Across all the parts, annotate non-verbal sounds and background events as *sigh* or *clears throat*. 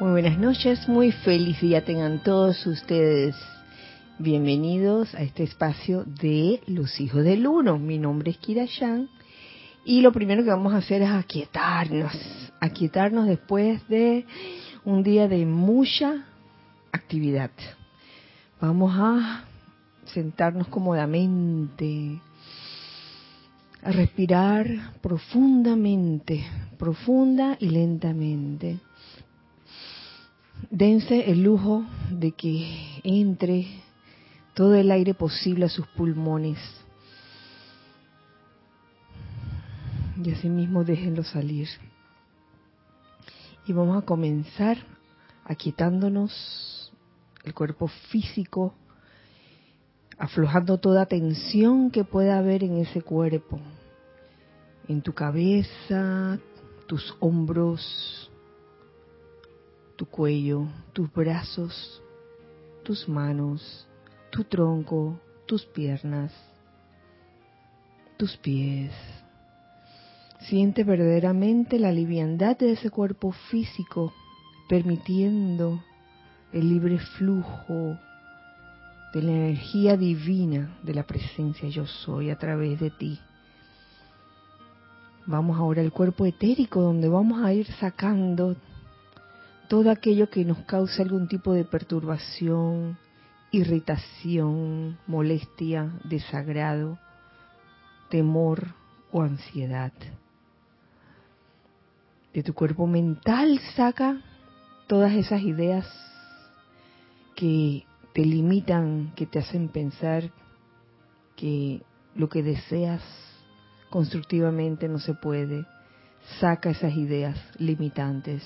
Muy buenas noches, muy feliz día tengan todos ustedes. Bienvenidos a este espacio de los hijos del uno. Mi nombre es Kira Yang y lo primero que vamos a hacer es aquietarnos, aquietarnos después de un día de mucha actividad. Vamos a sentarnos cómodamente, a respirar profundamente, profunda y lentamente dense el lujo de que entre todo el aire posible a sus pulmones. Y asimismo déjenlo salir. Y vamos a comenzar aquietándonos el cuerpo físico, aflojando toda tensión que pueda haber en ese cuerpo, en tu cabeza, tus hombros, tu cuello, tus brazos, tus manos, tu tronco, tus piernas, tus pies. Siente verdaderamente la liviandad de ese cuerpo físico, permitiendo el libre flujo de la energía divina de la presencia yo soy a través de ti. Vamos ahora al cuerpo etérico donde vamos a ir sacando todo aquello que nos cause algún tipo de perturbación, irritación, molestia, desagrado, temor o ansiedad. De tu cuerpo mental saca todas esas ideas que te limitan, que te hacen pensar que lo que deseas constructivamente no se puede. Saca esas ideas limitantes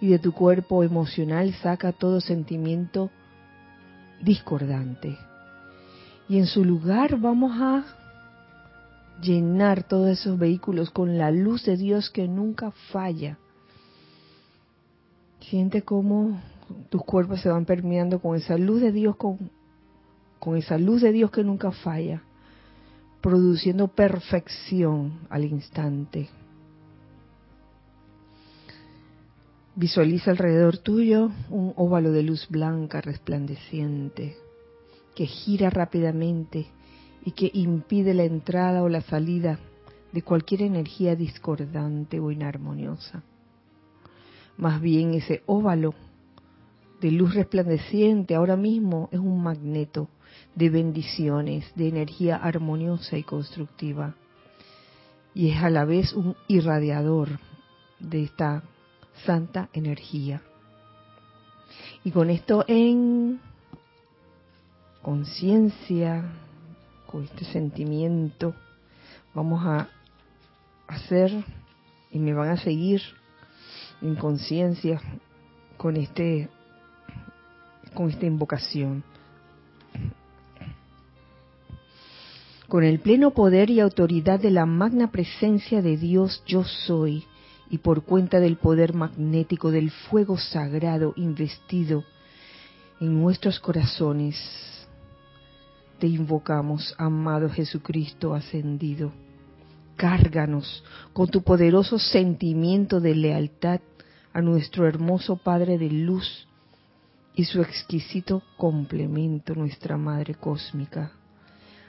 y de tu cuerpo emocional saca todo sentimiento discordante. Y en su lugar vamos a llenar todos esos vehículos con la luz de Dios que nunca falla. Siente cómo tus cuerpos se van permeando con esa luz de Dios, con, con esa luz de Dios que nunca falla, produciendo perfección al instante. Visualiza alrededor tuyo un óvalo de luz blanca resplandeciente que gira rápidamente y que impide la entrada o la salida de cualquier energía discordante o inarmoniosa. Más bien ese óvalo de luz resplandeciente ahora mismo es un magneto de bendiciones, de energía armoniosa y constructiva. Y es a la vez un irradiador de esta santa energía. Y con esto en conciencia, con este sentimiento, vamos a hacer y me van a seguir en conciencia con este con esta invocación. Con el pleno poder y autoridad de la magna presencia de Dios yo soy y por cuenta del poder magnético del fuego sagrado investido en nuestros corazones, te invocamos, amado Jesucristo ascendido. Cárganos con tu poderoso sentimiento de lealtad a nuestro hermoso Padre de Luz y su exquisito complemento, nuestra Madre Cósmica.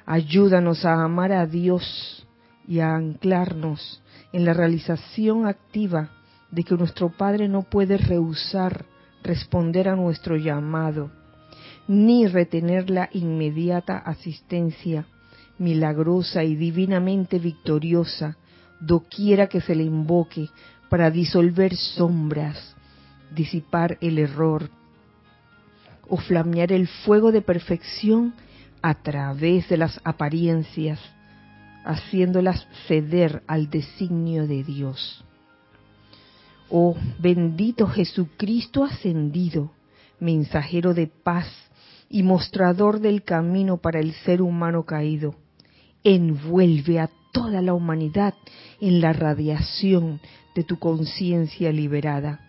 Ayúdanos a amar a Dios y a anclarnos en la realización activa de que nuestro Padre no puede rehusar responder a nuestro llamado, ni retener la inmediata asistencia milagrosa y divinamente victoriosa, doquiera que se le invoque para disolver sombras, disipar el error o flamear el fuego de perfección a través de las apariencias haciéndolas ceder al designio de Dios. Oh bendito Jesucristo ascendido, mensajero de paz y mostrador del camino para el ser humano caído, envuelve a toda la humanidad en la radiación de tu conciencia liberada.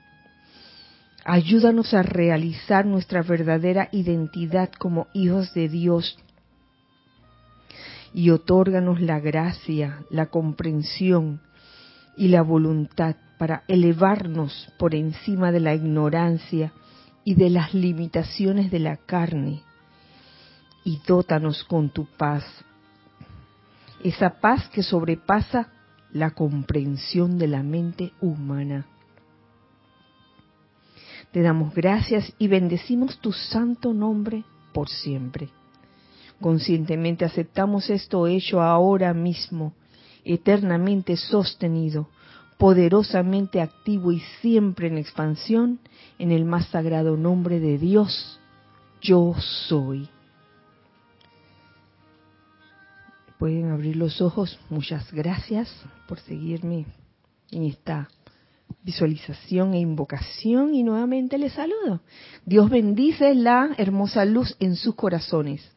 Ayúdanos a realizar nuestra verdadera identidad como hijos de Dios y otórganos la gracia, la comprensión y la voluntad para elevarnos por encima de la ignorancia y de las limitaciones de la carne. Y dótanos con tu paz, esa paz que sobrepasa la comprensión de la mente humana. Te damos gracias y bendecimos tu santo nombre por siempre. Conscientemente aceptamos esto hecho ahora mismo, eternamente sostenido, poderosamente activo y siempre en expansión en el más sagrado nombre de Dios, yo soy. Pueden abrir los ojos. Muchas gracias por seguirme en esta visualización e invocación y nuevamente les saludo. Dios bendice la hermosa luz en sus corazones.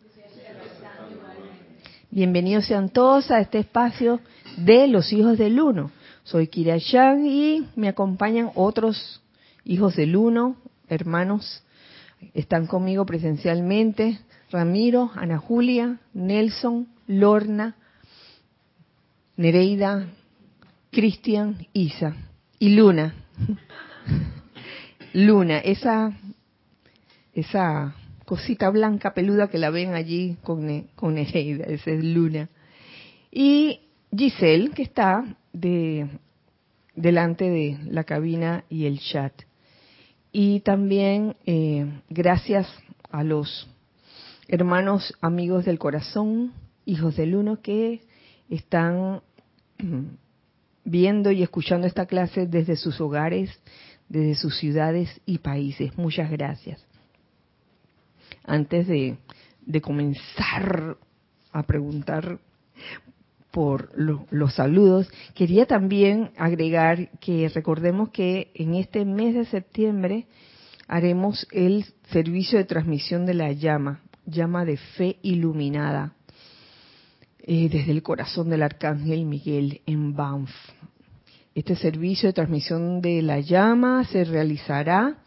Bienvenidos sean todos a este espacio de los hijos del uno. Soy Kira Yang y me acompañan otros hijos del uno, hermanos. Están conmigo presencialmente Ramiro, Ana Julia, Nelson, Lorna, Nereida, Cristian, Isa y Luna. *laughs* Luna, esa, esa cosita blanca peluda que la ven allí con, con Nereida, *laughs* esa es Luna. Y Giselle, que está de, delante de la cabina y el chat. Y también eh, gracias a los hermanos amigos del corazón, hijos del uno, que están viendo y escuchando esta clase desde sus hogares, desde sus ciudades y países. Muchas gracias. Antes de, comenzar a preguntar por los saludos, quería también agregar que recordemos que en este mes de septiembre haremos el servicio de transmisión de la llama, llama de fe iluminada, eh, desde el corazón del arcángel Miguel en Banff. Este servicio de transmisión de la llama se realizará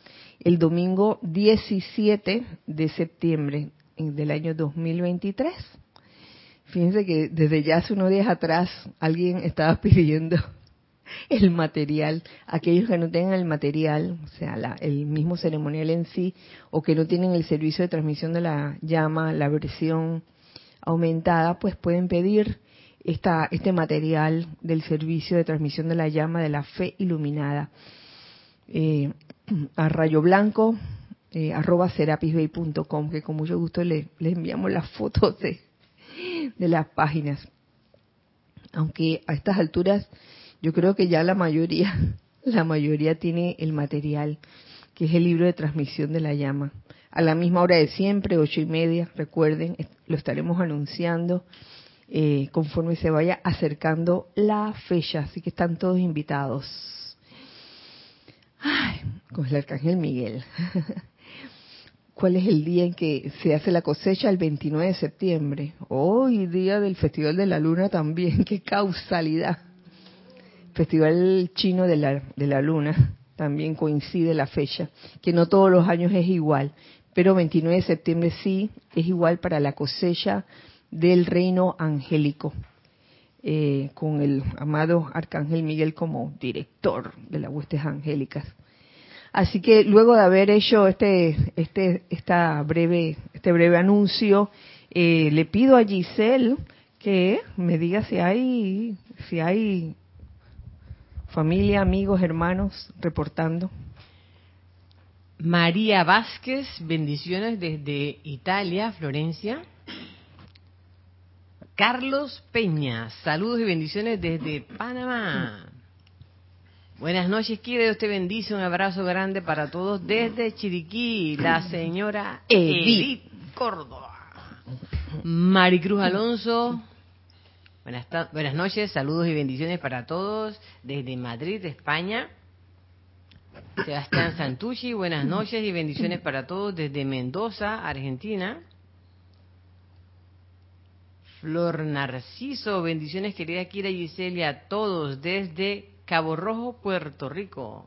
el domingo 17 de septiembre del año 2023. Fíjense que desde ya hace unos días atrás alguien estaba *laughs* pidiendo el material. Aquellos que no tengan el material, o sea, el mismo ceremonial en sí, o que no tienen el servicio de transmisión de la llama, la versión aumentada, pues pueden pedir esta, este material del servicio de transmisión de la llama de la fe iluminada eh, a rayo blanco eh, arroba serapisbay.com que con mucho gusto le, enviamos las fotos de, de las páginas aunque a estas alturas yo creo que ya la mayoría, *laughs* la mayoría tiene el material, que es el libro de transmisión de la llama. A la misma hora de siempre, ocho y media, recuerden, lo estaremos anunciando eh, conforme se vaya acercando la fecha, así que están todos invitados. Ay, con el arcángel Miguel. *laughs* ¿Cuál es el día en que se hace la cosecha? El 29 de septiembre. Hoy, día del Festival de la Luna también. *laughs* ¡Qué causalidad! Festival Chino de la, de la Luna, también coincide la fecha, que no todos los años es igual, pero 29 de septiembre sí es igual para la cosecha del reino angélico, eh, con el amado Arcángel Miguel como director de las huestes angélicas. Así que luego de haber hecho este, este, esta breve, este breve anuncio, eh, le pido a Giselle que me diga si hay, si hay familia, amigos, hermanos, reportando. María Vázquez, bendiciones desde Italia, Florencia. Carlos Peña, saludos y bendiciones desde Panamá. Buenas noches, Kira, Dios te bendice, un abrazo grande para todos desde Chiriquí, la señora Edith Córdoba. Maricruz Alonso, Buenas, buenas noches, saludos y bendiciones para todos desde Madrid, España. Sebastián Santucci, buenas noches y bendiciones para todos desde Mendoza, Argentina. Flor Narciso, bendiciones querida Kira Giselle a todos desde Cabo Rojo, Puerto Rico.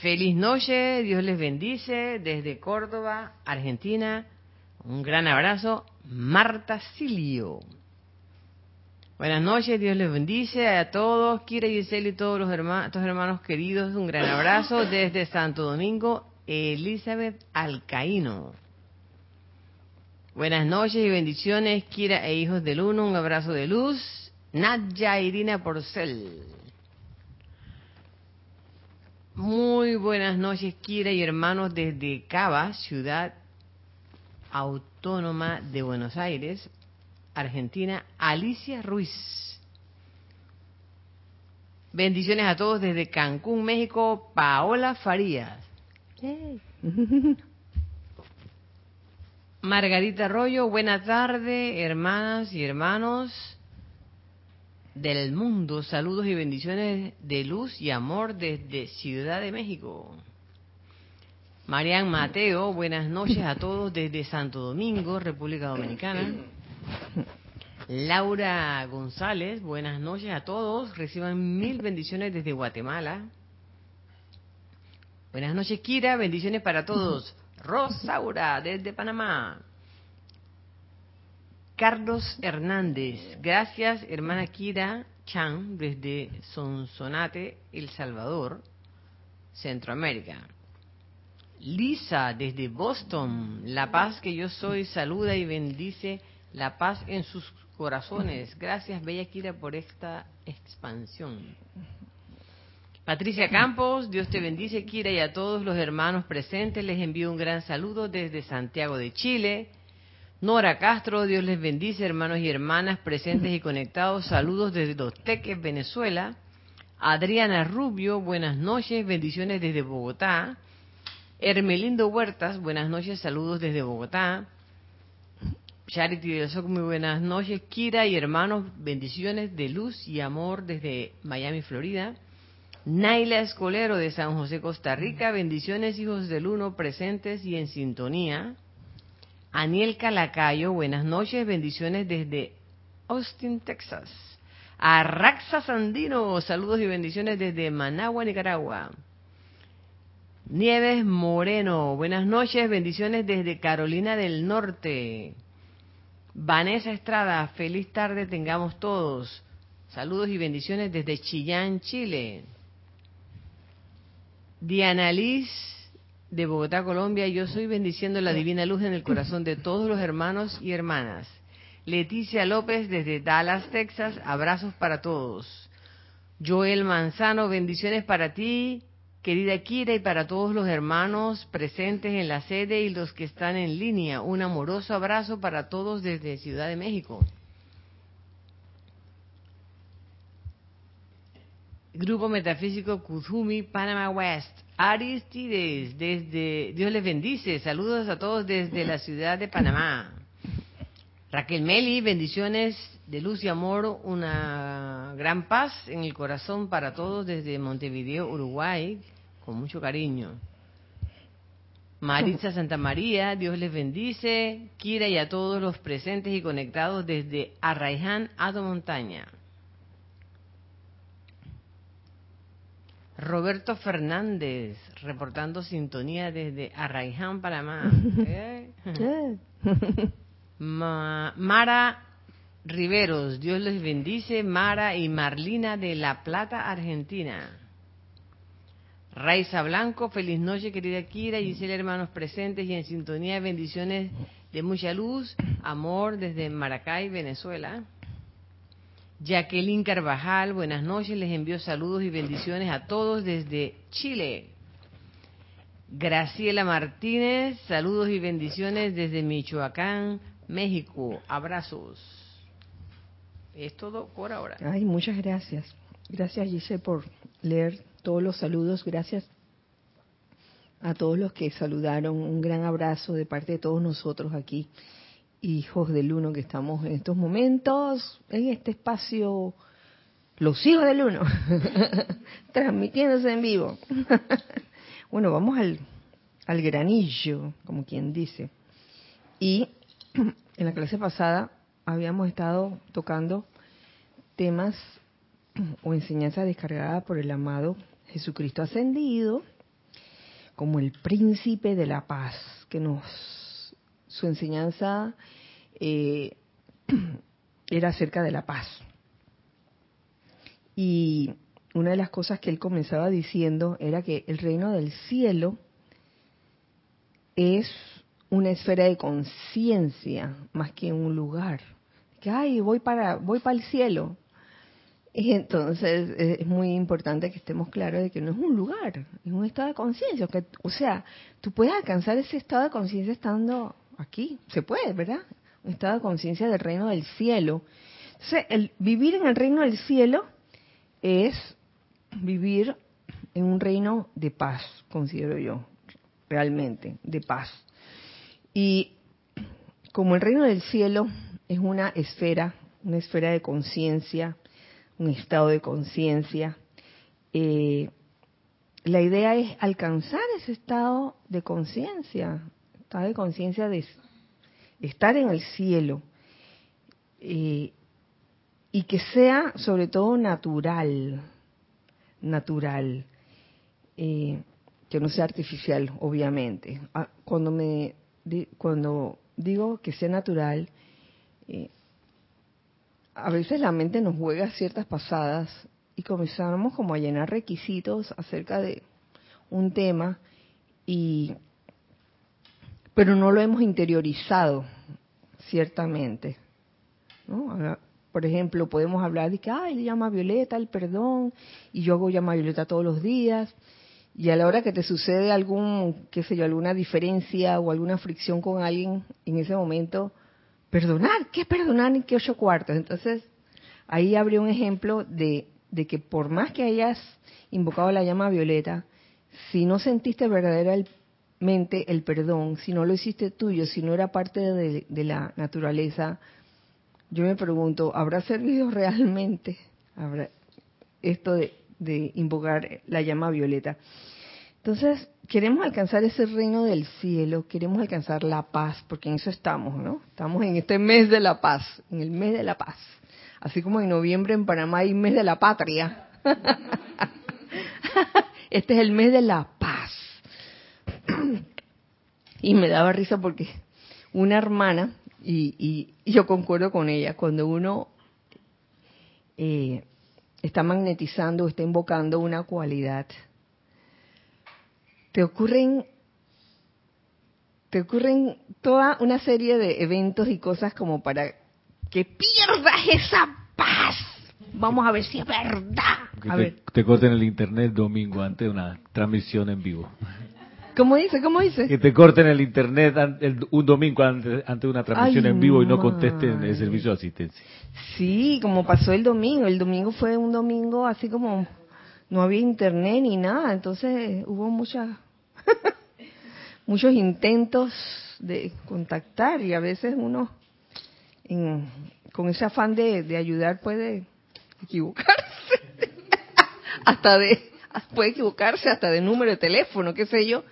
Feliz noche, Dios les bendice desde Córdoba, Argentina. Un gran abrazo, Marta Silio. Buenas noches, Dios les bendice a todos, Kira y Giselle y todos los hermanos, todos hermanos queridos, un gran abrazo desde Santo Domingo, Elizabeth Alcaíno. Buenas noches y bendiciones, Kira e hijos del uno, un abrazo de luz. Nadja Irina Porcel. Muy buenas noches, Kira y hermanos desde Cava, ciudad autónoma de Buenos Aires, Argentina, Alicia Ruiz. Bendiciones a todos desde Cancún, México, Paola Farías. Margarita Arroyo, buena tarde, hermanas y hermanos del mundo. Saludos y bendiciones de luz y amor desde Ciudad de México. Marian Mateo, buenas noches a todos desde Santo Domingo, República Dominicana. Laura González, buenas noches a todos. Reciban mil bendiciones desde Guatemala. Buenas noches, Kira. Bendiciones para todos. Rosaura, desde Panamá. Carlos Hernández. Gracias, hermana Kira Chan, desde Sonsonate, El Salvador, Centroamérica. Lisa, desde Boston. La paz que yo soy, saluda y bendice la paz en sus corazones. Gracias, Bella Kira, por esta expansión. Patricia Campos, Dios te bendice, Kira, y a todos los hermanos presentes les envío un gran saludo desde Santiago de Chile. Nora Castro, Dios les bendice, hermanos y hermanas presentes y conectados. Saludos desde Los Teques, Venezuela. Adriana Rubio, buenas noches, bendiciones desde Bogotá. Hermelindo Huertas, buenas noches, saludos desde Bogotá. Charity del Soc, muy buenas noches. Kira y hermanos, bendiciones de luz y amor desde Miami, Florida. Naila Escolero de San José, Costa Rica, bendiciones hijos del uno presentes y en sintonía. Aniel Calacayo, buenas noches, bendiciones desde Austin, Texas. Arraxa Sandino, saludos y bendiciones desde Managua, Nicaragua. Nieves Moreno, buenas noches, bendiciones desde Carolina del Norte. Vanessa Estrada, feliz tarde tengamos todos. Saludos y bendiciones desde Chillán, Chile. Diana Liz de Bogotá, Colombia, yo soy bendiciendo la divina luz en el corazón de todos los hermanos y hermanas. Leticia López desde Dallas, Texas, abrazos para todos. Joel Manzano, bendiciones para ti, querida Kira, y para todos los hermanos presentes en la sede y los que están en línea. Un amoroso abrazo para todos desde Ciudad de México. Grupo Metafísico Kuzumi, Panama West. Aristides, desde Dios les bendice. Saludos a todos desde la ciudad de Panamá. Raquel Meli, bendiciones de luz y amor, una gran paz en el corazón para todos desde Montevideo, Uruguay, con mucho cariño. Maritza Santa María, Dios les bendice. Kira y a todos los presentes y conectados desde Arraiján, Ado Montaña. Roberto Fernández, reportando sintonía desde Arraiján, Panamá. *laughs* ¿Eh? Mara Riveros, Dios les bendice. Mara y Marlina de La Plata, Argentina. Raiza Blanco, feliz noche, querida Kira, y Gisela, hermanos presentes y en sintonía, bendiciones de mucha luz, amor desde Maracay, Venezuela. Jacqueline Carvajal, buenas noches, les envío saludos y bendiciones a todos desde Chile. Graciela Martínez, saludos y bendiciones desde Michoacán, México. Abrazos. Es todo por ahora. Ay, muchas gracias. Gracias, Giselle, por leer todos los saludos. Gracias a todos los que saludaron. Un gran abrazo de parte de todos nosotros aquí hijos del uno que estamos en estos momentos, en este espacio, los hijos del uno, *laughs* transmitiéndose en vivo. *laughs* bueno, vamos al, al granillo, como quien dice. Y *clears throat* en la clase pasada habíamos estado tocando temas *clears throat* o enseñanzas descargadas por el amado Jesucristo ascendido, como el príncipe de la paz, que nos su enseñanza eh, *clears throat* era acerca de la paz, Y una de las cosas que él comenzaba diciendo era que el reino del cielo es una esfera de conciencia más que un lugar. Que ay, voy para voy para el cielo. *laughs* Y entonces es muy importante que estemos claros de que no es un lugar, es un estado de conciencia. O sea, tú puedes alcanzar ese estado de conciencia estando aquí, se puede, ¿verdad? Un estado de conciencia del reino del cielo. Entonces, el vivir en el reino del cielo es vivir en un reino de paz, considero yo, realmente, de paz. Y como el reino del cielo es una esfera, una esfera de conciencia, un estado de conciencia, eh, la idea es alcanzar ese estado de conciencia, estado de conciencia de estar en el cielo, eh, y que sea sobre todo natural, natural, eh, que no sea artificial, obviamente. Ah, cuando me cuando digo que sea natural, eh, a veces la mente nos juega ciertas pasadas y comenzamos como a llenar requisitos acerca de un tema y pero no lo hemos interiorizado ciertamente ¿no? por ejemplo podemos hablar de que ay llama violeta el perdón y yo hago llama violeta todos los días y a la hora que te sucede algún, qué sé yo, alguna diferencia o alguna fricción con alguien en ese momento, perdonar, ¿qué perdonar en qué ocho cuartos? Entonces, ahí abre un ejemplo de, de que por más que hayas invocado la llama violeta, si no sentiste verdaderamente el perdón, si no lo hiciste tuyo, si no era parte de, la naturaleza, yo me pregunto, ¿habrá servido *laughs* realmente ¿Habrá esto de invocar la llama violeta. Entonces, queremos alcanzar ese reino del cielo, queremos alcanzar la paz, porque en eso estamos, ¿no? Estamos en este mes de la paz, en el mes de la paz. Así como en noviembre en Panamá hay mes de la patria. *laughs* este es el mes de la. Y me daba risa porque una hermana, y, y yo concuerdo con ella, cuando uno eh, está magnetizando, está invocando una cualidad, te ocurren te ocurren toda una serie de eventos y cosas como para que pierdas esa paz. Vamos a ver si es verdad. A te, ver. te corten el internet domingo antes de una transmisión en vivo. ¿Cómo dice? ¿Cómo dice? Que te corten el internet un domingo antes, de una transmisión en vivo y no contesten el servicio de asistencia. Sí, como pasó el domingo. El domingo fue un domingo así como no había internet ni nada, entonces hubo muchas *laughs* muchos intentos de contactar y a veces uno con ese afán de, de ayudar puede equivocarse *laughs* hasta de puede equivocarse hasta de número de teléfono, qué sé yo,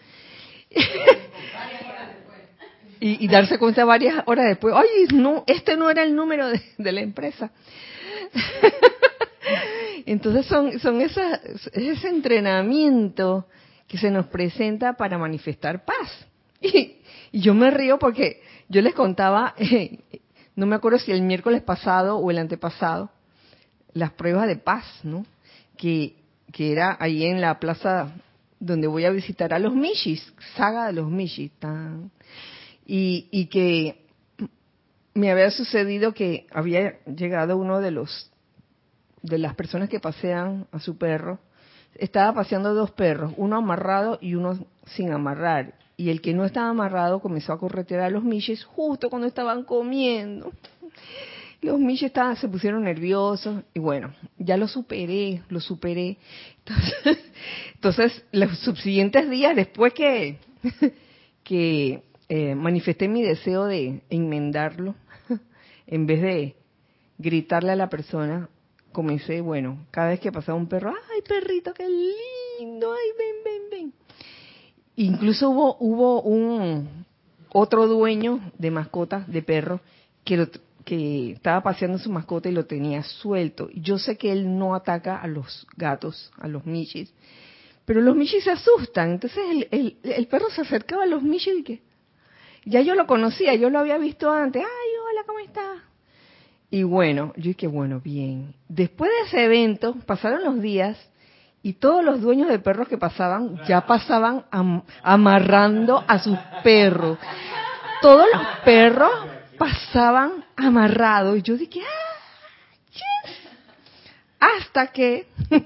y, darse cuenta varias horas después, ay, no, este no era el número de, la empresa. *laughs* Entonces son, son esas, ese entrenamiento que se nos presenta para manifestar paz. *laughs* Y, yo me río porque yo les contaba, *laughs* no me acuerdo si el miércoles pasado o el antepasado, las pruebas de paz, ¿no? Que, que era ahí en la plaza donde voy a visitar a los Mishis, saga de los Mishis, y, que me había sucedido que había llegado uno de los de las personas que pasean a su perro, estaba paseando dos perros, uno amarrado y uno sin amarrar. Y el que no estaba amarrado comenzó a corretear a los miches justo cuando estaban comiendo. Los miches estaban, se pusieron nerviosos y bueno, ya lo superé, lo superé. Entonces, *laughs* los subsiguientes días, después que, *laughs* que eh, manifesté mi deseo de enmendarlo, *laughs* en vez de gritarle a la persona, comencé, bueno, cada vez que pasaba un perro, ay perrito, qué lindo, ay ven, ven, ven. Incluso hubo, hubo un otro dueño de mascotas, de perro, que, que estaba paseando su mascota y lo tenía suelto. Yo sé que él no ataca a los gatos, a los michis, pero los michis se asustan. Entonces el, el, perro se acercaba a los michis y que ya yo lo conocía, yo lo había visto antes. Ay, hola, ¿cómo estás? Y bueno, yo dije, bueno, bien. Después de ese evento, pasaron los días y todos los dueños de perros que pasaban ya pasaban amarrando a sus perros. Todos los perros pasaban amarrados. Y yo dije, ah, Hasta que, un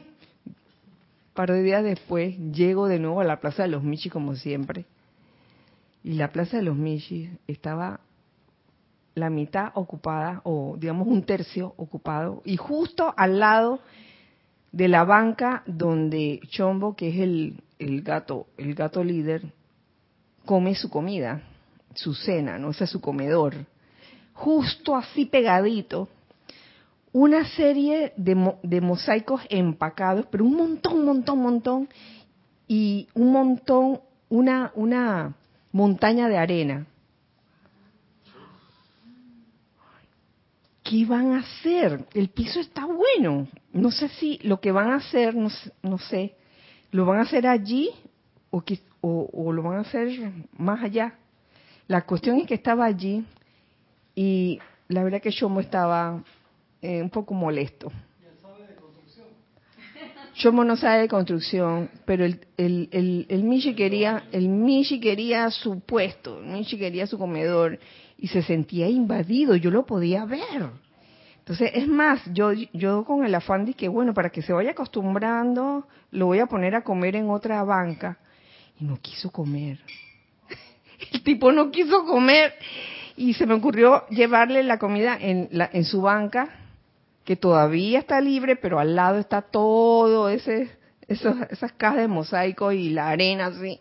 *laughs* par de días después, llego de nuevo a la Plaza de los Michis como siempre. Y la Plaza de los Michis estaba la mitad ocupada, o digamos un tercio ocupado, y justo al lado de la banca donde Chombo, que es el, el gato, el gato líder, come su comida, su cena, no o sea, su comedor. Justo así pegadito, una serie de, de mosaicos empacados, pero un montón, montón, montón, y un montón, una, una montaña de arena ¿qué van a hacer? El piso está bueno. No sé si lo que van a hacer, no, sé, lo van a hacer allí o, o, lo van a hacer más allá. La cuestión es que estaba allí y la verdad que Shomo estaba eh, un poco molesto. Shomo no sabe de construcción, pero el, el, el, el Michi quería, el Michi quería su puesto, el Michi quería su comedor y se sentía invadido, yo lo podía ver. Entonces, es más, yo, yo con el afán de que, bueno, para que se vaya acostumbrando, lo voy a poner a comer en otra banca. Y no quiso comer. *laughs* El tipo no quiso comer. Y se me ocurrió llevarle la comida en, la, en su banca, que todavía está libre, pero al lado está todo ese, esos, esas cajas de mosaico y la arena así.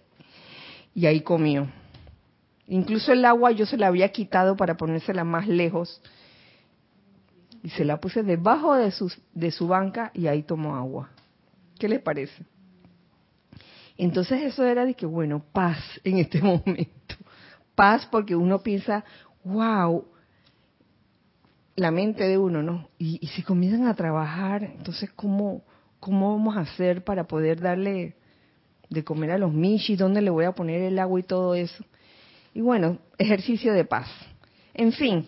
Y ahí comió. Incluso el agua yo se la había quitado para ponérsela más lejos. Y se la puse debajo de su, de su banca y ahí tomó agua. ¿Qué les parece? Entonces eso era de que, bueno, paz en este *laughs* momento. Paz porque uno piensa, wow, la mente de uno, ¿no? Y, si comienzan a trabajar, entonces, ¿cómo, ¿cómo vamos a hacer para poder darle de comer a los michis? ¿Dónde le voy a poner el agua y todo eso? Y bueno, ejercicio de paz. En fin,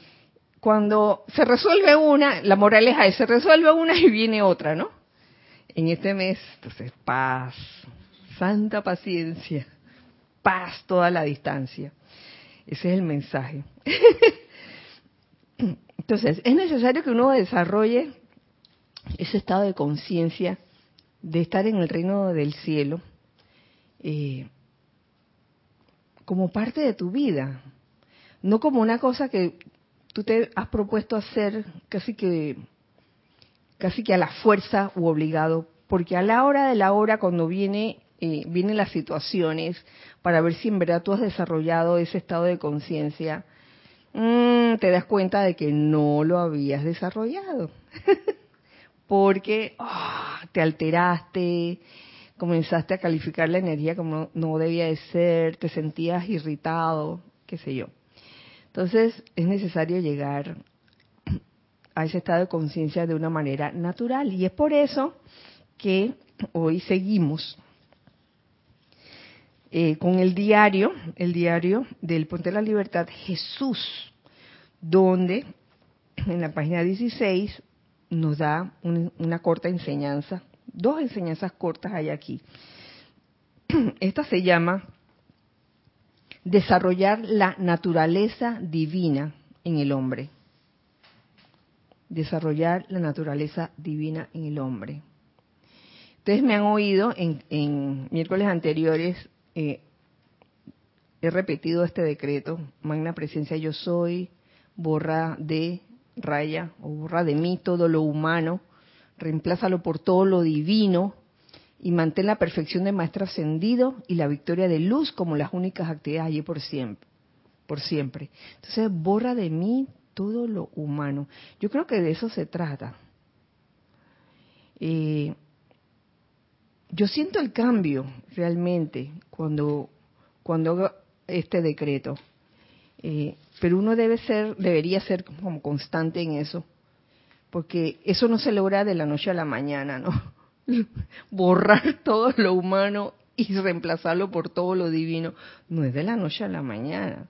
cuando se resuelve una, la moraleja es, se resuelve una y viene otra, ¿no? En este mes, entonces, paz, santa paciencia, paz toda la distancia. Ese es el mensaje. *laughs* Entonces, es necesario que uno desarrolle ese estado de conciencia de estar en el reino del cielo, eh, como parte de tu vida, no como una cosa que tú te has propuesto hacer casi que casi que a la fuerza u obligado, porque a la hora de la hora cuando viene eh, vienen las situaciones para ver si en verdad tú has desarrollado ese estado de conciencia, mm, te das cuenta de que no lo habías desarrollado, *laughs* porque ah, te alteraste, comenzaste a calificar la energía como no, debía de ser, te sentías irritado, qué sé yo. Entonces es necesario llegar a ese estado de conciencia de una manera natural. Y es por eso que hoy seguimos eh, con el diario, el diario del Ponte de la Libertad Jesús, donde en la página 16 nos da una corta enseñanza dos enseñanzas cortas hay aquí. *clears throat* Esta se llama desarrollar la naturaleza divina en el hombre. Desarrollar la naturaleza divina en el hombre. Ustedes me han oído en, miércoles anteriores, eh, he repetido este decreto, magna presencia yo soy, borra de raya o borra de mí todo lo humano reemplázalo por todo lo divino y mantén la perfección de maestro ascendido y la victoria de luz como las únicas actividades allí por siempre. Por siempre. Entonces, borra de mí todo lo humano. Yo creo que de eso se trata. Eh, yo siento el cambio realmente cuando, cuando hago este decreto. Eh, pero uno debe ser, debería ser como constante en eso porque eso no se logra de la noche a la mañana, ¿no? *laughs* Borrar todo lo humano y reemplazarlo por todo lo divino, no es de la noche a la mañana.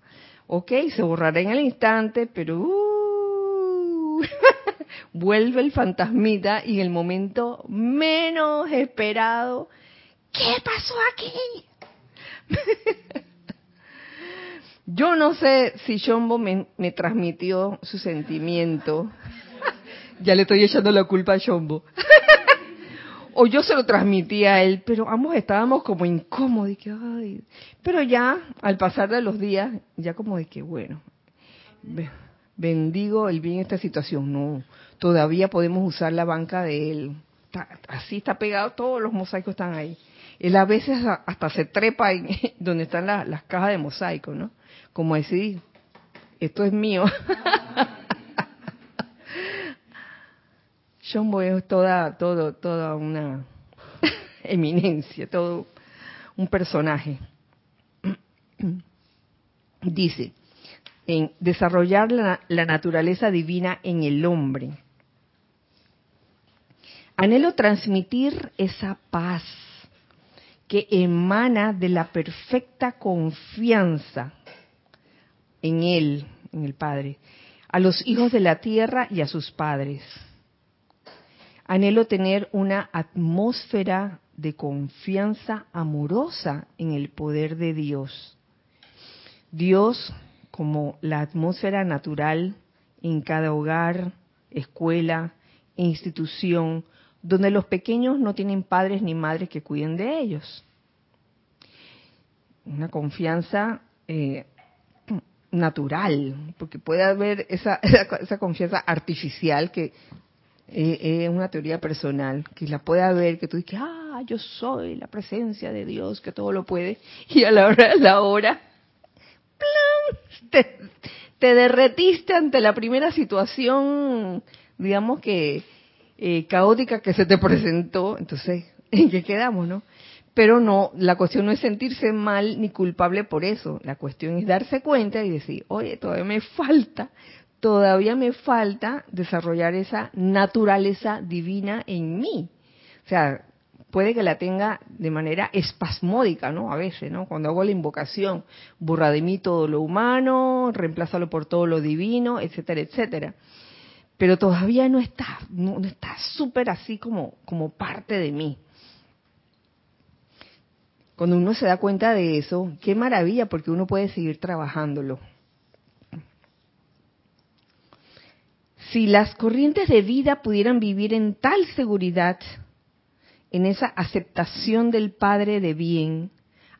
Ok, se borrará en el instante, pero uh, *laughs* vuelve el fantasmita y en el momento menos esperado, ¿qué pasó aquí? *laughs* Yo no sé si Shombo me, me transmitió su sentimiento. *laughs* ya le estoy echando la culpa a Shombo. *laughs* o yo se lo transmití a él, pero ambos estábamos como incómodos. que, ay. Pero ya, al pasar de los días, ya como de que, bueno, bendigo el bien en esta situación. No, todavía podemos usar la banca de él. así está pegado, todos los mosaicos están ahí. Él a veces hasta se trepa *laughs* donde están las cajas de mosaico, ¿no? Como decir, esto es mío. John Boy es toda, todo, toda una *laughs* eminencia, todo un personaje. *clears throat* Dice, en desarrollar la, la naturaleza divina en el hombre. Anhelo transmitir esa paz que emana de la perfecta confianza en Él, en el Padre, a los hijos de la tierra y a sus padres. Anhelo tener una atmósfera de confianza amorosa en el poder de Dios. Dios como la atmósfera natural en cada hogar, escuela institución donde los pequeños no tienen padres ni madres que cuiden de ellos. Una confianza eh, *clears throat* natural, porque puede haber esa, *laughs* esa, confianza artificial que eh, es una teoría personal, que la puede haber, que tú dices, ah, yo soy la presencia de Dios, que todo lo puede, *laughs* y a la hora la hora, *laughs* te, te derretiste ante la primera situación, digamos que eh, caótica que se te presentó, entonces, *laughs* ¿en qué quedamos, no? Pero no, la cuestión no es sentirse mal ni culpable por eso, la cuestión es darse cuenta y decir, oye, todavía me falta, todavía me falta desarrollar esa naturaleza divina en mí. O sea, puede que la tenga de manera espasmódica, ¿no? A veces, ¿no? Cuando hago la invocación, burra de mí todo lo humano, reemplázalo por todo lo divino, etcétera, etcétera. Pero todavía no está, no, está súper así como, como parte de mí. Cuando uno se da cuenta de eso, qué maravilla, porque uno puede seguir trabajándolo. Si las corrientes de vida pudieran vivir en tal seguridad, en esa aceptación del Padre de bien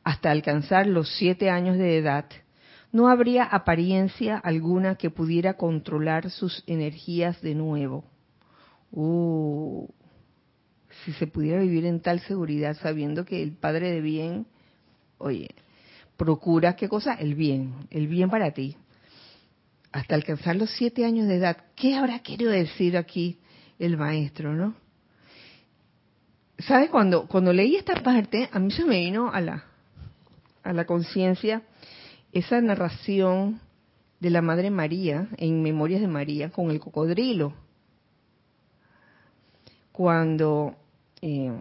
hasta alcanzar los siete años de edad, no habría apariencia alguna que pudiera controlar sus energías de nuevo. Uh, si se pudiera vivir en tal seguridad sabiendo que el Padre de bien, oye, procura qué cosa? El bien, el bien para ti. Hasta alcanzar los siete años de edad. ¿Qué habrá querido decir aquí el maestro, no? ¿Sabes? Cuando, cuando leí esta parte, a mí se me vino a la, a la conciencia esa narración de la Madre María en Memorias de María con el cocodrilo. Cuando eh,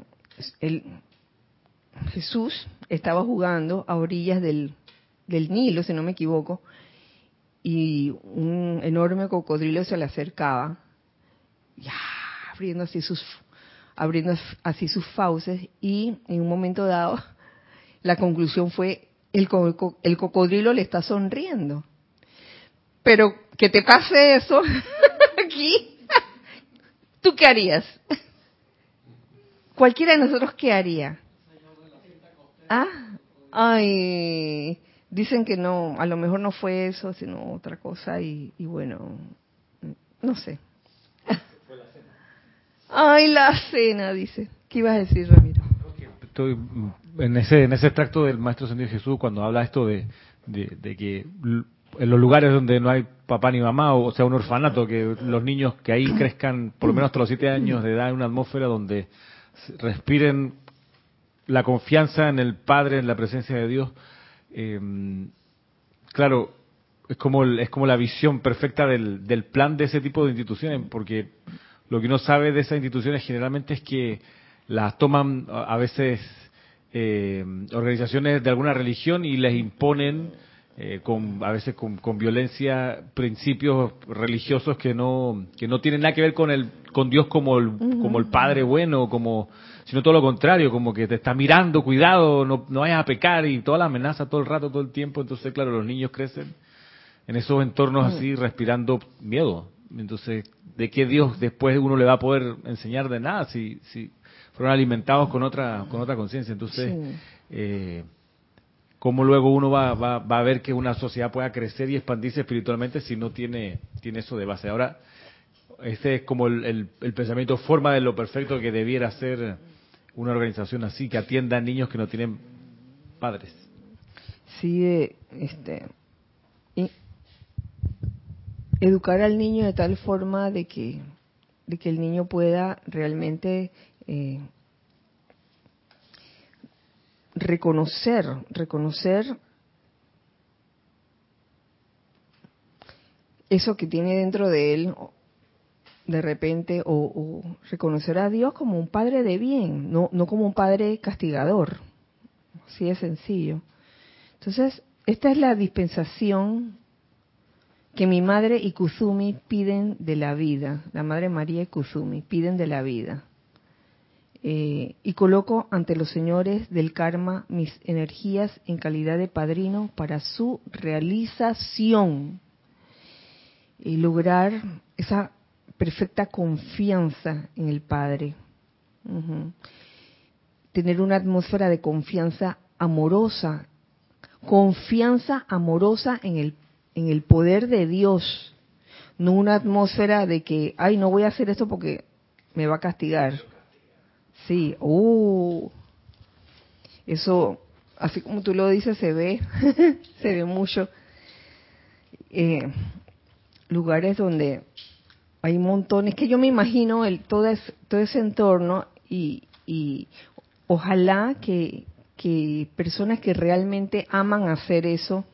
Jesús estaba jugando a orillas del, del Nilo, si no me equivoco, y un enorme cocodrilo se le acercaba, abriendo así sus abriendo así sus fauces y en un momento dado la conclusión fue el, el cocodrilo le está sonriendo. Pero que te pase eso *laughs* aquí, *laughs* ¿tú qué harías? Cualquiera de nosotros qué haría. Ah, ay, dicen que no, a lo mejor no fue eso, sino otra cosa y bueno, no sé. Ay, la cena, dice. ¿Qué ibas a decir, Ramiro? Estoy en ese, en ese extracto del Maestro Señor Jesús, cuando habla esto de, de, que en los lugares donde no hay papá ni mamá, o sea, un orfanato, que los niños que ahí crezcan por lo menos hasta los siete años de edad en una atmósfera donde respiren la confianza en el Padre, en la presencia de Dios. Eh, claro, es como, es como la visión perfecta del, del plan de ese tipo de instituciones, porque lo que uno sabe de esas instituciones generalmente es que las toman a veces eh, organizaciones de alguna religión y les imponen eh, con a veces con, con, violencia principios religiosos que no que no tienen nada que ver con el con Dios como el, como el Padre bueno como sino todo lo contrario como que te está mirando cuidado no, no vayas a pecar y toda la amenaza todo el rato todo el tiempo. Entonces claro los niños crecen en esos entornos así respirando miedo entonces de qué Dios después uno le va a poder enseñar de nada si si fueron alimentados con otra con otra conciencia entonces eh, cómo luego uno va, va, va, a ver que una sociedad pueda crecer y expandirse espiritualmente si no tiene, tiene eso de base. Ahora, este es como el, el, pensamiento forma de lo perfecto que debiera ser una organización así, que atienda a niños que no tienen padres. Sí, este, educar al niño de tal forma de que, de que el niño pueda realmente eh, reconocer, reconocer eso que tiene dentro de él de repente o, reconocer a Dios como un padre de bien, no, no como un padre castigador. Así de sencillo. Entonces, esta es la dispensación que mi madre y Kuzumi piden de la vida, la madre María y Kuzumi piden de la vida. Eh, y coloco ante los señores del karma mis energías en calidad de padrino para su realización y lograr esa perfecta confianza en el Padre. Tener una atmósfera de confianza amorosa, confianza amorosa en el, en el poder de Dios, no una atmósfera de que, ay, no voy a hacer esto porque me va a castigar Sí, uh, eso, así como tú lo dices, se ve, *laughs* se ve mucho. Eh, lugares donde hay montones, que yo me imagino el, todo, todo ese entorno y, y ojalá que, que personas que realmente aman hacer eso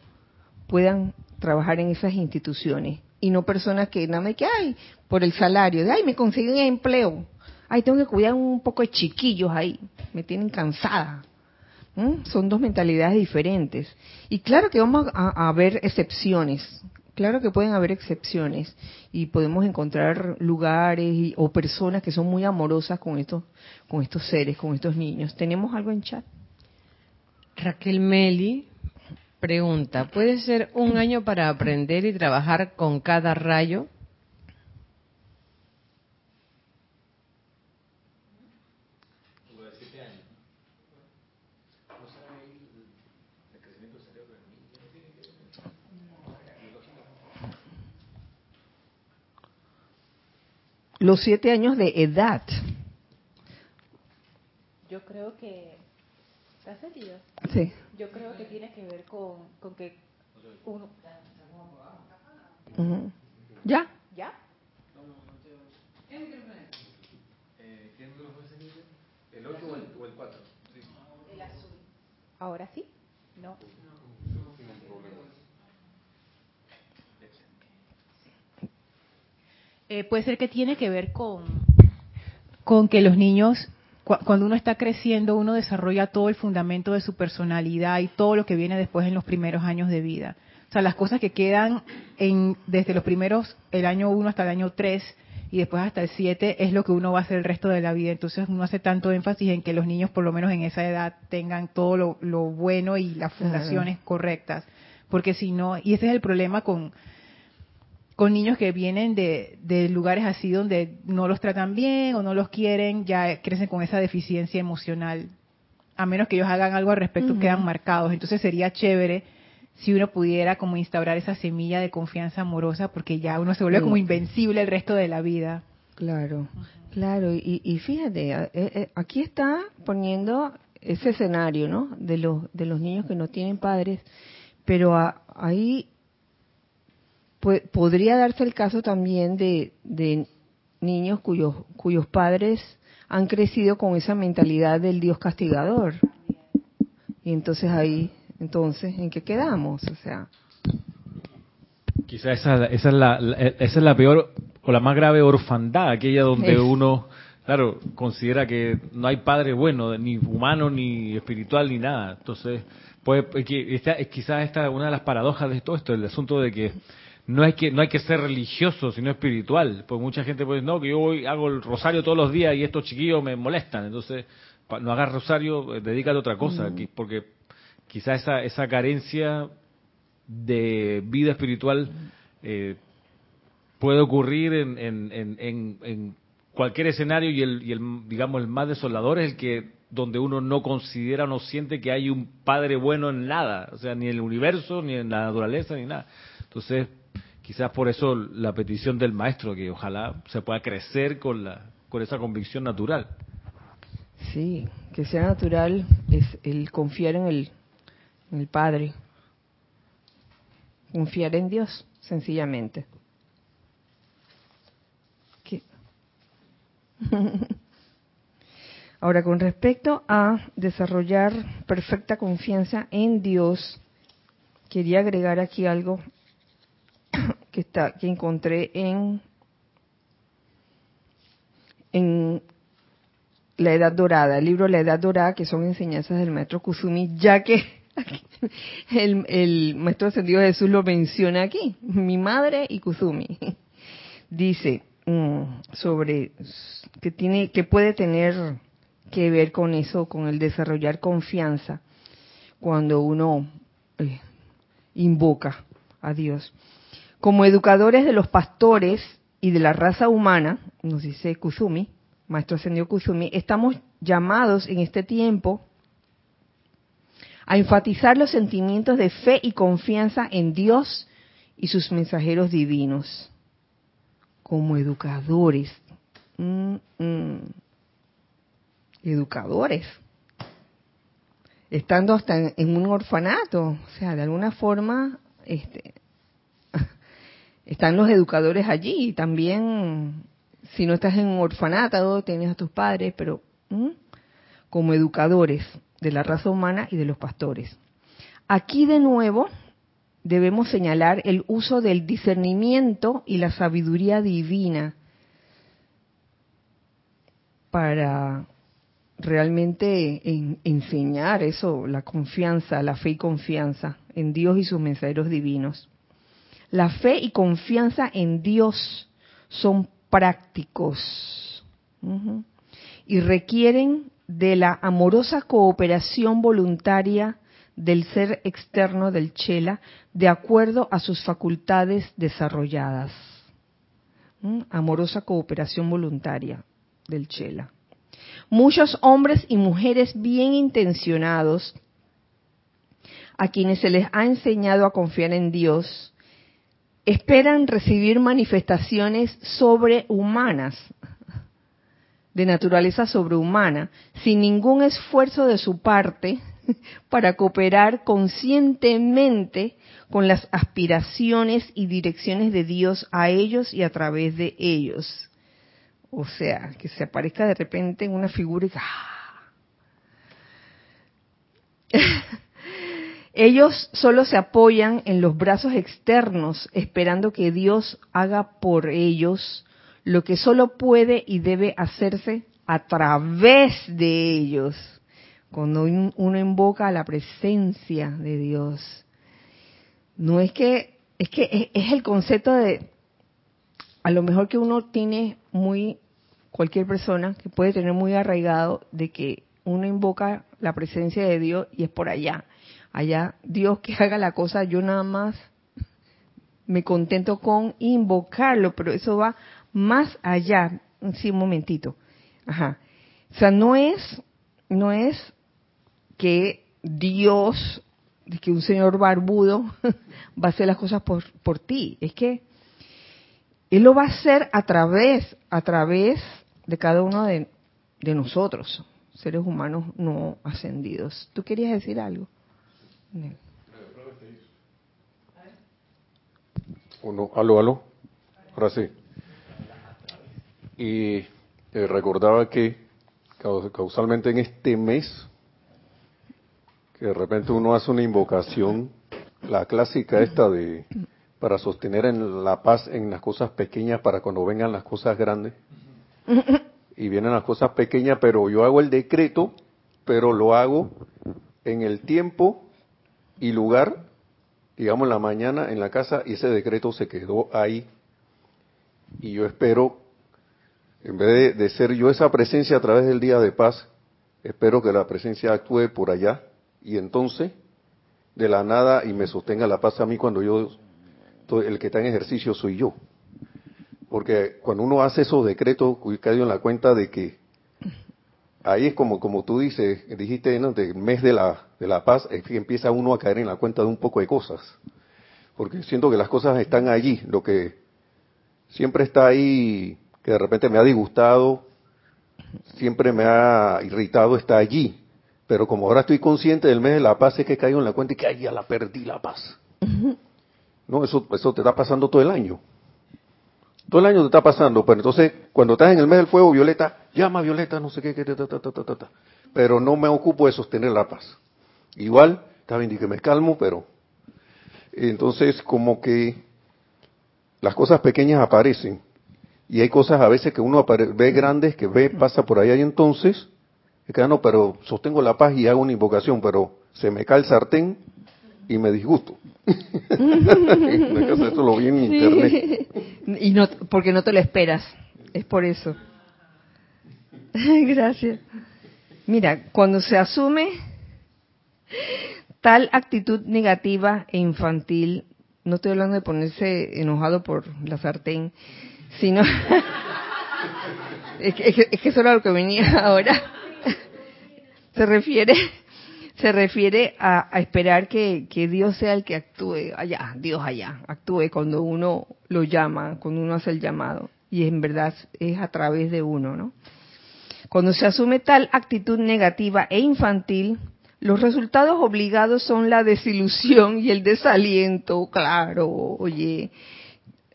puedan trabajar en esas instituciones y no personas que nada más que, ay, por el salario, de, ay, me consiguen empleo ay, tengo que cuidar un poco de chiquillos ahí, me tienen cansada. Son dos mentalidades diferentes. Y claro que vamos a, ver excepciones, claro que pueden haber excepciones y podemos encontrar lugares o personas que son muy amorosas con estos, con estos seres, con estos niños. ¿Tenemos algo en chat? Raquel Meli pregunta, ¿puede ser un año para aprender y trabajar con cada rayo? los siete años de edad. Yo creo que... ¿Estás sentido? Sí. Yo creo que tiene que ver con, con que uno... ¿Ya? ¿Ya? ¿El 8 o el 4? El azul. ¿Ahora sí? No. Eh, puede ser que tiene que ver con, con que los niños, cuando uno está creciendo, uno desarrolla todo el fundamento de su personalidad y todo lo que viene después en los primeros años de vida. O sea, las cosas que quedan en, desde los primeros, el año 1 hasta el año 3 y después hasta el 7 es lo que uno va a hacer el resto de la vida. Entonces uno hace tanto énfasis en que los niños, por lo menos en esa edad, tengan todo lo, bueno y las fundaciones correctas. Porque si no, y ese es el problema con, con niños que vienen de, lugares así donde no los tratan bien o no los quieren, ya crecen con esa deficiencia emocional. A menos que ellos hagan algo al respecto, quedan marcados. Entonces sería chévere si uno pudiera como instaurar esa semilla de confianza amorosa, porque ya uno se vuelve como invencible el resto de la vida. Claro, claro. Y, fíjate, eh, eh, aquí está poniendo ese escenario, ¿no? De los, de los niños que no tienen padres, pero ahí podría darse el caso también de, niños cuyos, cuyos padres han crecido con esa mentalidad del Dios castigador. Y entonces ahí, entonces, ¿en qué quedamos? O sea. Quizá esa, esa, es la, esa es la peor o la más grave orfandad, aquella donde uno, claro, considera que no hay padre bueno, ni humano, ni espiritual, ni nada. Entonces, Pues esta, quizás esta una de las paradojas de todo esto, el asunto de que no hay que no hay que ser religioso, sino espiritual. Pues mucha gente puede no, que yo voy, hago el rosario todos los días y estos chiquillos me molestan. Entonces, no hagas rosario, eh, dedícate a otra cosa. Mm. Porque quizás esa, esa carencia de vida espiritual eh, puede ocurrir en, en, en, cualquier escenario y el, y el, digamos, el más desolador es el que donde uno no considera, no siente que hay un padre bueno en nada, o sea, ni en el universo, ni en la naturaleza, ni nada. Entonces, quizás por eso la petición del maestro, que ojalá se pueda crecer con, la, con esa convicción natural. Sí, que sea natural es el confiar en el, en el Padre, confiar en Dios, sencillamente. *laughs* Ahora, con respecto a desarrollar perfecta confianza en Dios, quería agregar aquí algo *coughs* que está que encontré en en la Edad Dorada, el libro La Edad Dorada, que son enseñanzas del maestro Kusumi, ya que *laughs* el, el maestro ascendido Jesús lo menciona aquí, mi madre y Kusumi. *laughs* Dice mm, sobre que tiene que puede tener que ver con eso, con el desarrollar confianza cuando uno eh, invoca a Dios. Como educadores de los pastores y de la raza humana, nos dice Kusumi, Maestro Ascendido Kusumi, estamos llamados en este tiempo a enfatizar los sentimientos de fe y confianza en Dios y sus mensajeros divinos. Como educadores. Mm, mm educadores, estando hasta en, un orfanato, o sea, de alguna forma este, están los educadores allí, también si no estás en un orfanato, tienes a tus padres, pero como educadores de la raza humana y de los pastores. Aquí de nuevo debemos señalar el uso del discernimiento y la sabiduría divina para realmente en, enseñar eso, la confianza, la fe y confianza en Dios y sus mensajeros divinos. La fe y confianza en Dios son prácticos y requieren de la amorosa cooperación voluntaria del ser externo del Chela de acuerdo a sus facultades desarrolladas. Amorosa cooperación voluntaria del Chela. Muchos hombres y mujeres bien intencionados, a quienes se les ha enseñado a confiar en Dios, esperan recibir manifestaciones sobrehumanas, de naturaleza sobrehumana, sin ningún esfuerzo de su parte *laughs* para cooperar conscientemente con las aspiraciones y direcciones de Dios a ellos y a través de ellos. O sea, que se aparezca de repente en una figura y ¡ah! *laughs* Ellos solo se apoyan en los brazos externos, esperando que Dios haga por ellos lo que solo puede y debe hacerse a través de ellos. Cuando uno invoca la presencia de Dios. No es que, es que es el concepto de, a lo mejor que uno tiene muy cualquier persona que puede tener muy arraigado de que uno invoca la presencia de Dios y es por allá. Allá Dios que haga la cosa, yo nada más me contento con invocarlo, pero eso va más allá. Sí, un momentito. Ajá. O sea, no es, no es que Dios, que un señor barbudo *laughs* va a hacer las cosas por, por ti. Es que Él lo va a hacer a través, a través de cada uno de, nosotros, seres humanos no ascendidos. ¿Tú querías decir algo? Uno, aló, aló. Ahora sí. Y eh, recordaba que causalmente en este mes, que de repente uno hace una invocación, la clásica esta de para sostener en la paz en las cosas pequeñas para cuando vengan las cosas grandes y vienen las cosas pequeñas, pero yo hago el decreto, pero lo hago en el tiempo y lugar, digamos, la mañana en la casa y ese decreto se quedó ahí. Y yo espero, en vez de, ser yo esa presencia a través del día de paz, espero que la presencia actúe por allá y entonces de la nada y me sostenga la paz a mí cuando yo, el que está en ejercicio soy yo. Porque cuando uno hace esos decretos, caigo en la cuenta de que ahí es como, como tú dices, dijiste, ¿no? del mes de la, de la paz, es que empieza uno a caer en la cuenta de un poco de cosas. Porque siento que las cosas están allí, lo que siempre está ahí, que de repente me ha disgustado, siempre me ha irritado, está allí. Pero como ahora estoy consciente del mes de la paz, es que caigo en la cuenta y que ay, ya la perdí la paz. No, eso, eso te está pasando todo el año. Todo el año te está pasando, pero entonces cuando estás en el mes del fuego, Violeta, llama Violeta, no sé qué, qué ta, ta, ta, ta, ta, pero no me ocupo de sostener la paz. Igual, está bien, que me calmo, pero entonces como que las cosas pequeñas aparecen y hay cosas a veces que uno ve grandes, que ve, pasa por allá y entonces, es que ah, no, pero sostengo la paz y hago una invocación, pero se me cae el sartén y me disgusto. *laughs* Eso lo vi en internet. Y no, porque no te lo esperas, es por eso. *laughs* Gracias. Mira, cuando se asume tal actitud negativa e infantil, no estoy hablando de ponerse enojado por la sartén, sino... *laughs* es, que, es, que, eso era lo que venía *laughs* ahora. se refiere se refiere a, esperar que, que, Dios sea el que actúe allá, Dios allá, actúe cuando uno lo llama, cuando uno hace el llamado. Y en verdad es a través de uno, ¿no? Cuando se asume tal actitud negativa e infantil, los resultados obligados son la desilusión y el desaliento, claro, oye,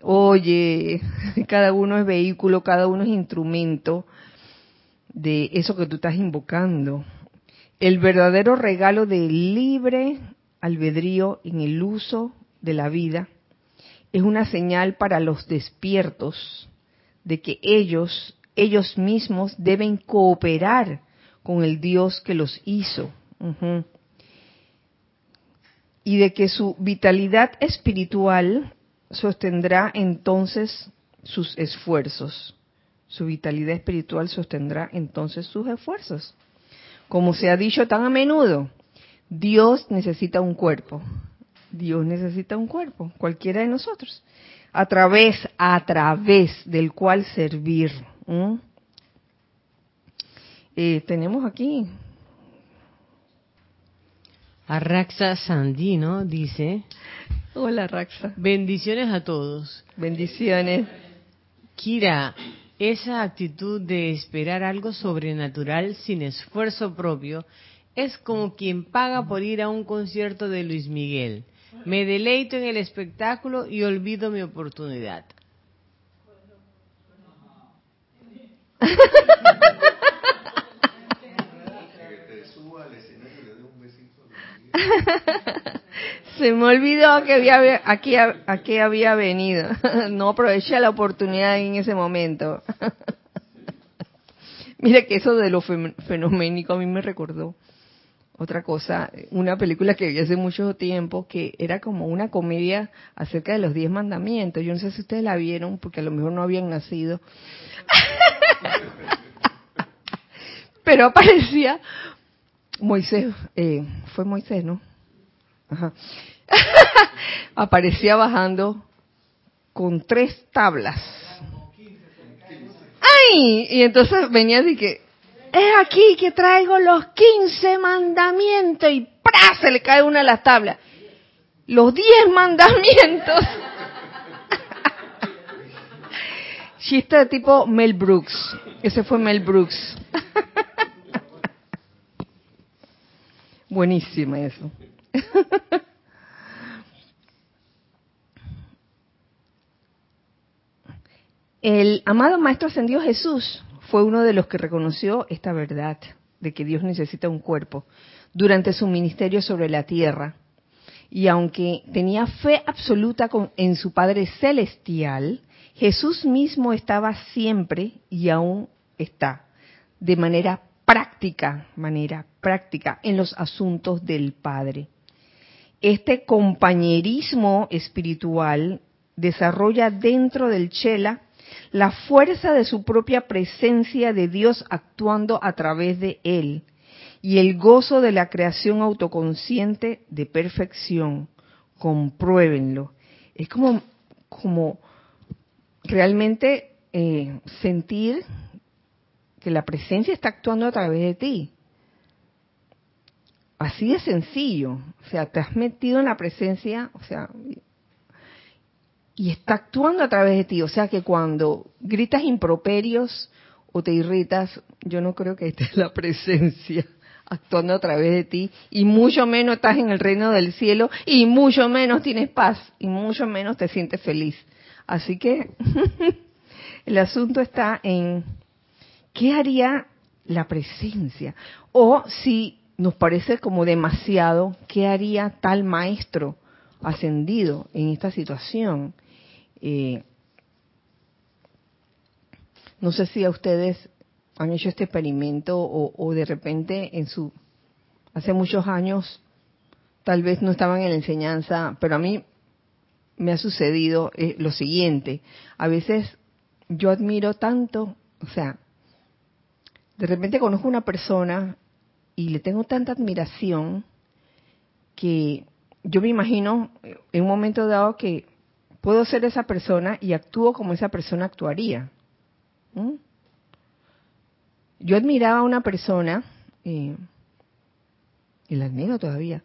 oye, *laughs* cada uno es vehículo, cada uno es instrumento de eso que tú estás invocando. El verdadero regalo del libre albedrío en el uso de la vida es una señal para los despiertos de que ellos, ellos mismos deben cooperar con el Dios que los hizo. Y de que su vitalidad espiritual sostendrá entonces sus esfuerzos. Su vitalidad espiritual sostendrá entonces sus esfuerzos. Como se ha dicho tan a menudo, Dios necesita un cuerpo. Dios necesita un cuerpo, cualquiera de nosotros, a través, a través del cual servir. Eh, tenemos aquí. A Raxa Sandino dice. Hola Raxa. Bendiciones a todos. Bendiciones. Kira, esa actitud de esperar algo sobrenatural sin esfuerzo propio es como quien paga por ir a un concierto de Luis Miguel. Me deleito en el espectáculo y olvido mi oportunidad. *laughs* *laughs* Se me olvidó que había, aquí, aquí había venido. *laughs* No aproveché la oportunidad en ese momento. *laughs* Mira que eso de lo fenoménico a mí me recordó otra cosa, una película que vi hace mucho tiempo que era como una comedia acerca de los diez mandamientos. Yo no sé si ustedes la vieron porque a lo mejor no habían nacido. Pero aparecía Moisés, eh, fue Moisés, ¿no? *laughs* Aparecía bajando con tres tablas. ¡Ay! Y entonces venía así que, es aquí que traigo los quince mandamientos y ¡pra! se le cae una de las tablas. Los diez mandamientos. *laughs* Chiste de tipo Mel Brooks. Ese fue Mel Brooks. *laughs* Buenísima eso. *laughs* El amado Maestro Ascendido Jesús fue uno de los que reconoció esta verdad de que Dios necesita un cuerpo durante su ministerio sobre la tierra. Y aunque tenía fe absoluta en su Padre Celestial, Jesús mismo estaba siempre y aún está de manera práctica, manera práctica en los asuntos del Padre este compañerismo espiritual desarrolla dentro del chela la fuerza de su propia presencia de Dios actuando a través de él y el gozo de la creación autoconsciente de perfección. Compruébenlo. Es como, como realmente eh, sentir que la presencia está actuando a través de ti. Así de sencillo. O sea, te has metido en la presencia, o sea, y está actuando a través de ti. O sea que cuando gritas improperios o te irritas, yo no creo que esté *laughs* la presencia actuando a través de ti y mucho menos estás en el reino del cielo y mucho menos tienes paz y mucho menos te sientes feliz. Así que *laughs* el asunto está en qué haría la presencia o si nos parece como demasiado, qué haría tal maestro ascendido en esta situación. Eh, no sé si a ustedes han hecho este experimento o, de repente en su hace muchos años tal vez no estaban en la enseñanza, pero a mí me ha sucedido eh, lo siguiente. A veces yo admiro tanto, o sea, de repente conozco una persona y le tengo tanta admiración que yo me imagino en un momento dado que puedo ser esa persona y actúo como esa persona actuaría. Yo admiraba a una persona, eh, y la admiro todavía,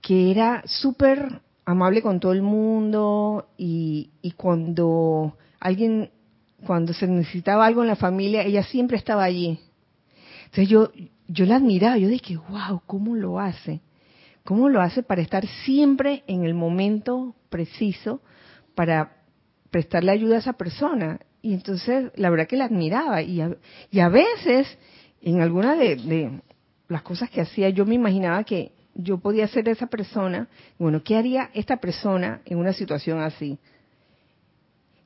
que era súper amable con todo el mundo y, y cuando alguien, cuando se necesitaba algo en la familia, ella siempre estaba allí. Entonces yo, yo la admiraba, yo dije, wow, ¿cómo lo hace? ¿Cómo lo hace para estar siempre en el momento preciso para prestarle ayuda a esa persona? Y entonces, la verdad que la admiraba. Y a, veces, en alguna de, de, las cosas que hacía, yo me imaginaba que yo podía ser esa persona. Bueno, ¿qué haría esta persona en una situación así?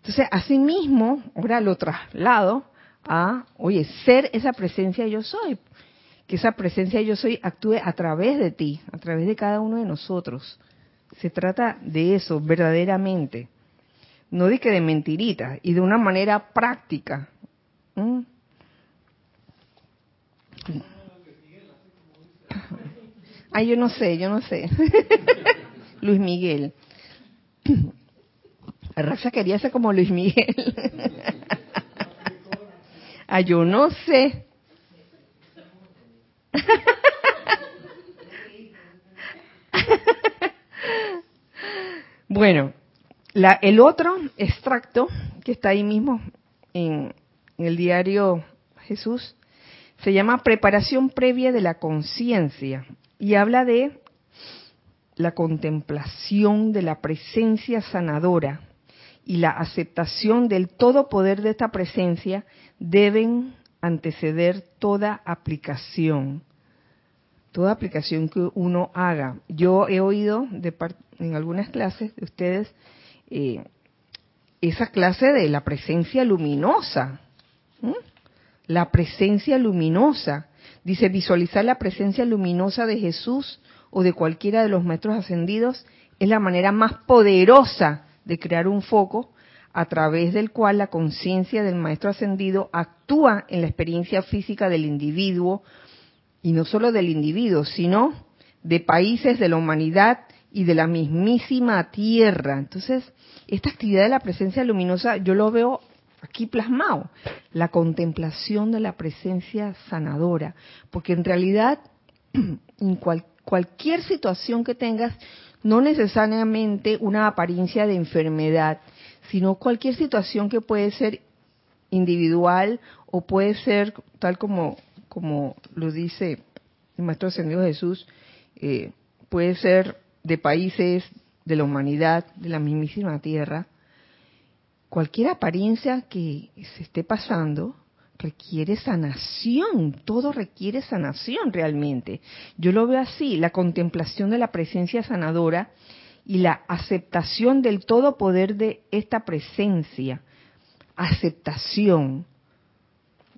Entonces, así mismo, ahora lo traslado a, oye, ser esa presencia yo soy. Que esa presencia yo soy actúe a través de ti, a través de cada uno de nosotros. Se trata de eso, verdaderamente no di que de mentiritas, y de una manera práctica. ¿Mm? Ay, yo no sé, yo no sé. *laughs* Luis Miguel. Raxa quería ser como Luis Miguel. *laughs* Ay, yo no sé. *laughs* bueno, el otro extracto que está ahí mismo en, el diario Jesús se llama Preparación previa de la conciencia y habla de la contemplación de la presencia sanadora y la aceptación del todo poder de esta presencia deben anteceder toda aplicación, toda aplicación que uno haga. Yo he oído de en algunas clases de ustedes eh, esa clase de la presencia luminosa. La presencia luminosa. Dice, visualizar la presencia luminosa de Jesús o de cualquiera de los maestros ascendidos es la manera más poderosa de crear un foco a través del cual la conciencia del maestro ascendido actúa en la experiencia física del individuo, y no solo del individuo, sino de países de la humanidad y de la mismísima tierra. Entonces, esta actividad de la presencia luminosa yo lo veo aquí plasmado, la contemplación de la presencia sanadora, porque en realidad *clears throat* en cualquier situación que tengas, no necesariamente una apariencia de enfermedad, sino cualquier situación que puede ser individual o puede ser tal como, como lo dice el Maestro Ascendido Jesús, eh, puede ser de países, de la humanidad, de la mismísima Tierra, cualquier apariencia que se esté pasando requiere sanación, todo requiere sanación realmente. Yo lo veo así, la contemplación de la presencia sanadora y la aceptación del todo poder de esta presencia, aceptación,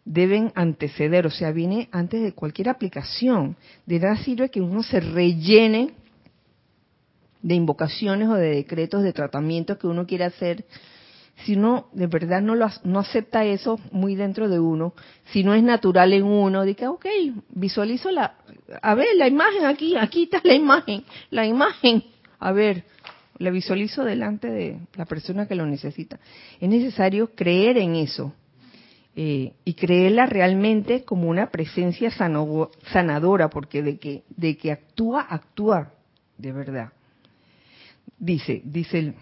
deben anteceder, o sea, viene antes de cualquier aplicación. De nada sirve que uno se rellene de invocaciones o de decretos de tratamiento que uno quiere hacer, si uno de verdad no, lo, no acepta eso muy dentro de uno, si no es natural en uno, de que, ok, visualizo la, a ver, la imagen aquí, aquí está la imagen, la imagen, a ver, la visualizo delante de la persona que lo necesita. Es necesario creer en eso eh, y creerla realmente como una presencia sanadora, porque de que, de que actúa, actúa de verdad. Dice, dice el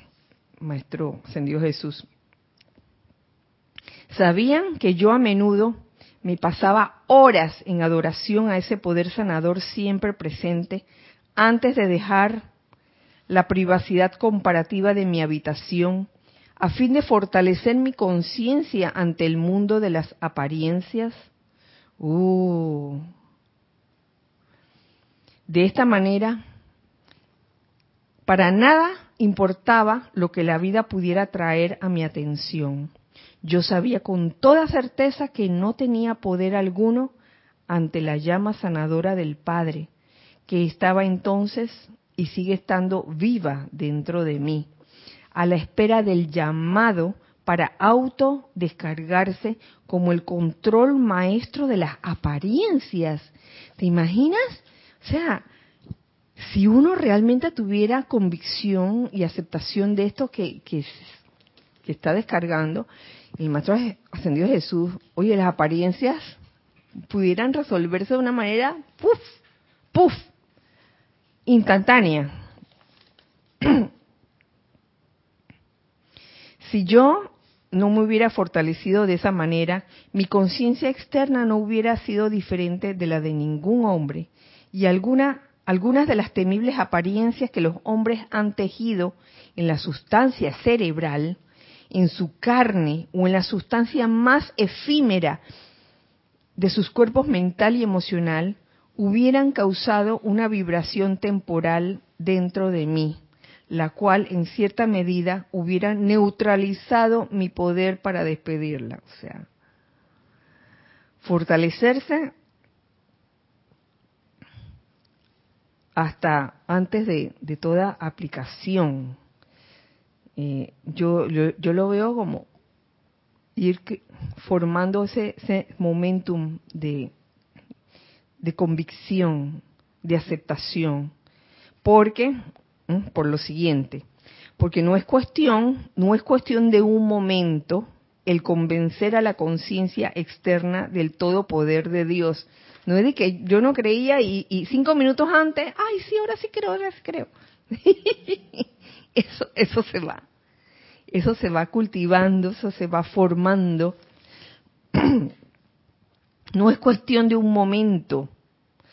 Maestro Ascendido Jesús, sabían que yo a menudo me pasaba horas en adoración a ese poder sanador siempre presente antes de dejar la privacidad comparativa de mi habitación a fin de fortalecer mi conciencia ante el mundo de las apariencias. Uh. De esta manera, para nada importaba lo que la vida pudiera traer a mi atención. Yo sabía con toda certeza que no tenía poder alguno ante la llama sanadora del Padre, que estaba entonces y sigue estando viva dentro de mí, a la espera del llamado para autodescargarse como el control maestro de las apariencias. ¿Te imaginas? O sea, si uno realmente tuviera convicción y aceptación de esto que, está descargando, el Maestro Ascendido Jesús, oye, las apariencias pudieran resolverse de una manera, puff, puff, instantánea. *clears throat* si yo no me hubiera fortalecido de esa manera, mi conciencia externa no hubiera sido diferente de la de ningún hombre, y alguna algunas de las temibles apariencias que los hombres han tejido en la sustancia cerebral, en su carne o en la sustancia más efímera de sus cuerpos mental y emocional, hubieran causado una vibración temporal dentro de mí, la cual en cierta medida hubiera neutralizado mi poder para despedirla. O sea, fortalecerse hasta antes de, toda aplicación. Eh, yo, yo, lo veo como ir formando ese, momentum de, de convicción, de aceptación, porque, por lo siguiente, porque no es cuestión, no es cuestión de un momento el convencer a la conciencia externa del todo poder de Dios, no es de que yo no creía y, cinco minutos antes, ay, sí, ahora sí creo, ahora sí creo. *laughs* eso, eso se va. Eso se va cultivando, eso se va formando. *clears throat* no es cuestión de un momento.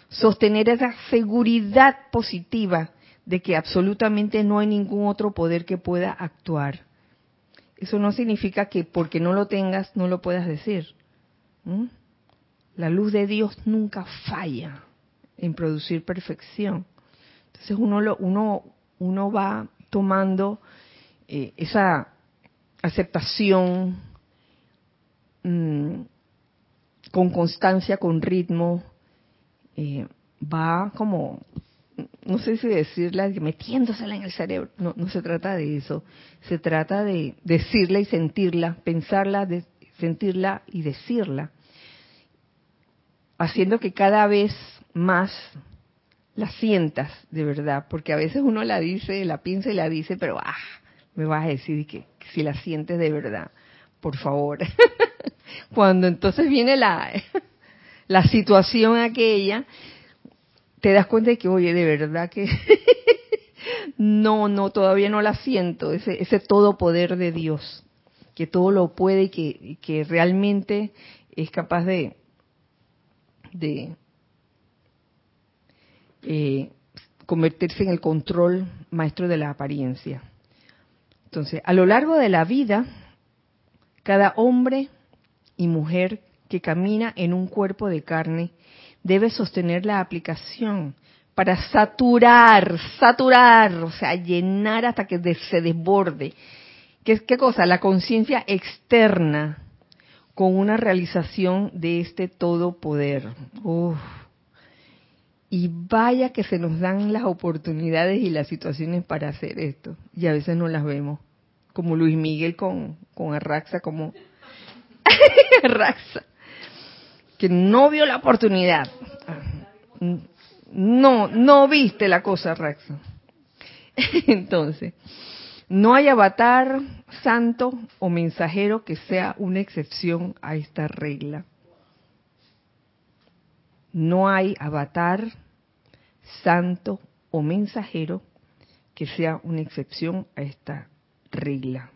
Sostener esa seguridad positiva de que absolutamente no hay ningún otro poder que pueda actuar. Eso no significa que porque no lo tengas no lo puedas decir. La luz de Dios nunca falla en producir perfección. Entonces uno, lo, uno, uno va tomando eh, esa aceptación mm, con constancia, con ritmo, eh, va como, no sé si decirla, metiéndosela en el cerebro. No, no se trata de eso. Se trata de decirla y sentirla, pensarla, de, sentirla y decirla haciendo que cada vez más la sientas de verdad, porque a veces uno la dice, la piensa y la dice, pero ah, me vas a decir que, si la sientes de verdad, por favor. *laughs* Cuando entonces viene la, *laughs* la situación aquella, te das cuenta de que, oye, de verdad que *laughs* no, no, todavía no la siento, ese, ese todo poder de Dios, que todo lo puede y que, que realmente es capaz de, de eh, convertirse en el control maestro de la apariencia. Entonces, a lo largo de la vida, cada hombre y mujer que camina en un cuerpo de carne debe sostener la aplicación para saturar, saturar, o sea, llenar hasta que se desborde. ¿Qué, qué cosa? La conciencia externa con una realización de este todo poder. Y vaya que se nos dan las oportunidades y las situaciones para hacer esto. Y a veces no las vemos. Como Luis Miguel con, con Arraxa, como *laughs* Arraxa. Que no vio la oportunidad. No, no viste la cosa, Arraxa. *laughs* Entonces, no hay avatar santo o mensajero que sea una excepción a esta regla. No hay avatar santo o mensajero que sea una excepción a esta regla.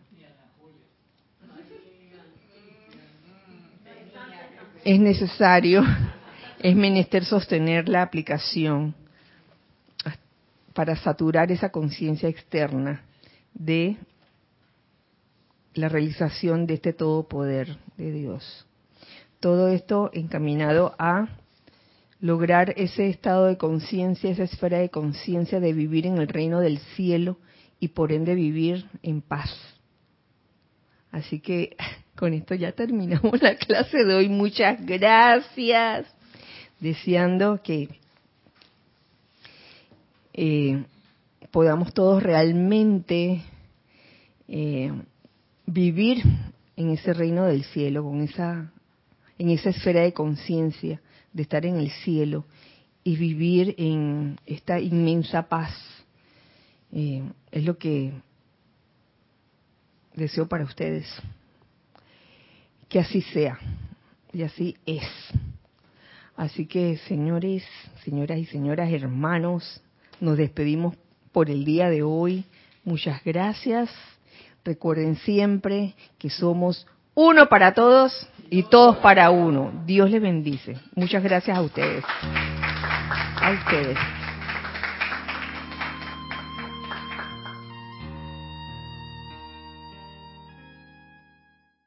Es necesario, *laughs* es menester sostener la aplicación para saturar esa conciencia externa de la realización de este todo poder de Dios. Todo esto encaminado a lograr ese estado de conciencia, esa esfera de conciencia de vivir en el reino del cielo y por ende vivir en paz. Así que *laughs* con esto ya terminamos la clase de hoy. Muchas gracias. Deseando que eh, podamos todos realmente eh, vivir en ese reino del cielo, con esa, en esa esfera de conciencia, de estar en el cielo y vivir en esta inmensa paz. Eh, es lo que deseo para ustedes. Que así sea. Y así es. Así que, señores, señoras y señoras, hermanos, nos despedimos por el día de hoy. Muchas gracias. Recuerden siempre que somos uno para todos y todos para uno. Dios les bendice. Muchas gracias a ustedes. A ustedes.